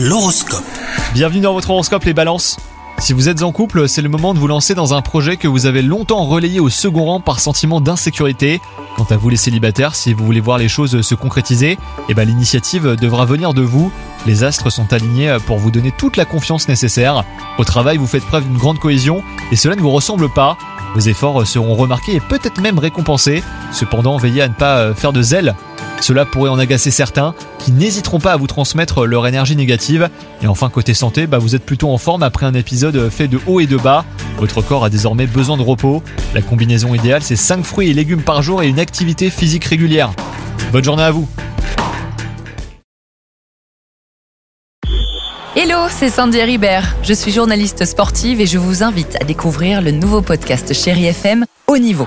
L'horoscope. Bienvenue dans votre horoscope les balances. Si vous êtes en couple, c'est le moment de vous lancer dans un projet que vous avez longtemps relayé au second rang par sentiment d'insécurité. Quant à vous les célibataires, si vous voulez voir les choses se concrétiser, eh ben l'initiative devra venir de vous. Les astres sont alignés pour vous donner toute la confiance nécessaire. Au travail, vous faites preuve d'une grande cohésion et cela ne vous ressemble pas. Vos efforts seront remarqués et peut-être même récompensés. Cependant, veillez à ne pas faire de zèle cela pourrait en agacer certains qui n'hésiteront pas à vous transmettre leur énergie négative. Et enfin côté santé, bah vous êtes plutôt en forme après un épisode fait de haut et de bas. Votre corps a désormais besoin de repos. La combinaison idéale c'est 5 fruits et légumes par jour et une activité physique régulière. Bonne journée à vous Hello, c'est Sandy Ribert. Je suis journaliste sportive et je vous invite à découvrir le nouveau podcast Chéri FM Haut Niveau.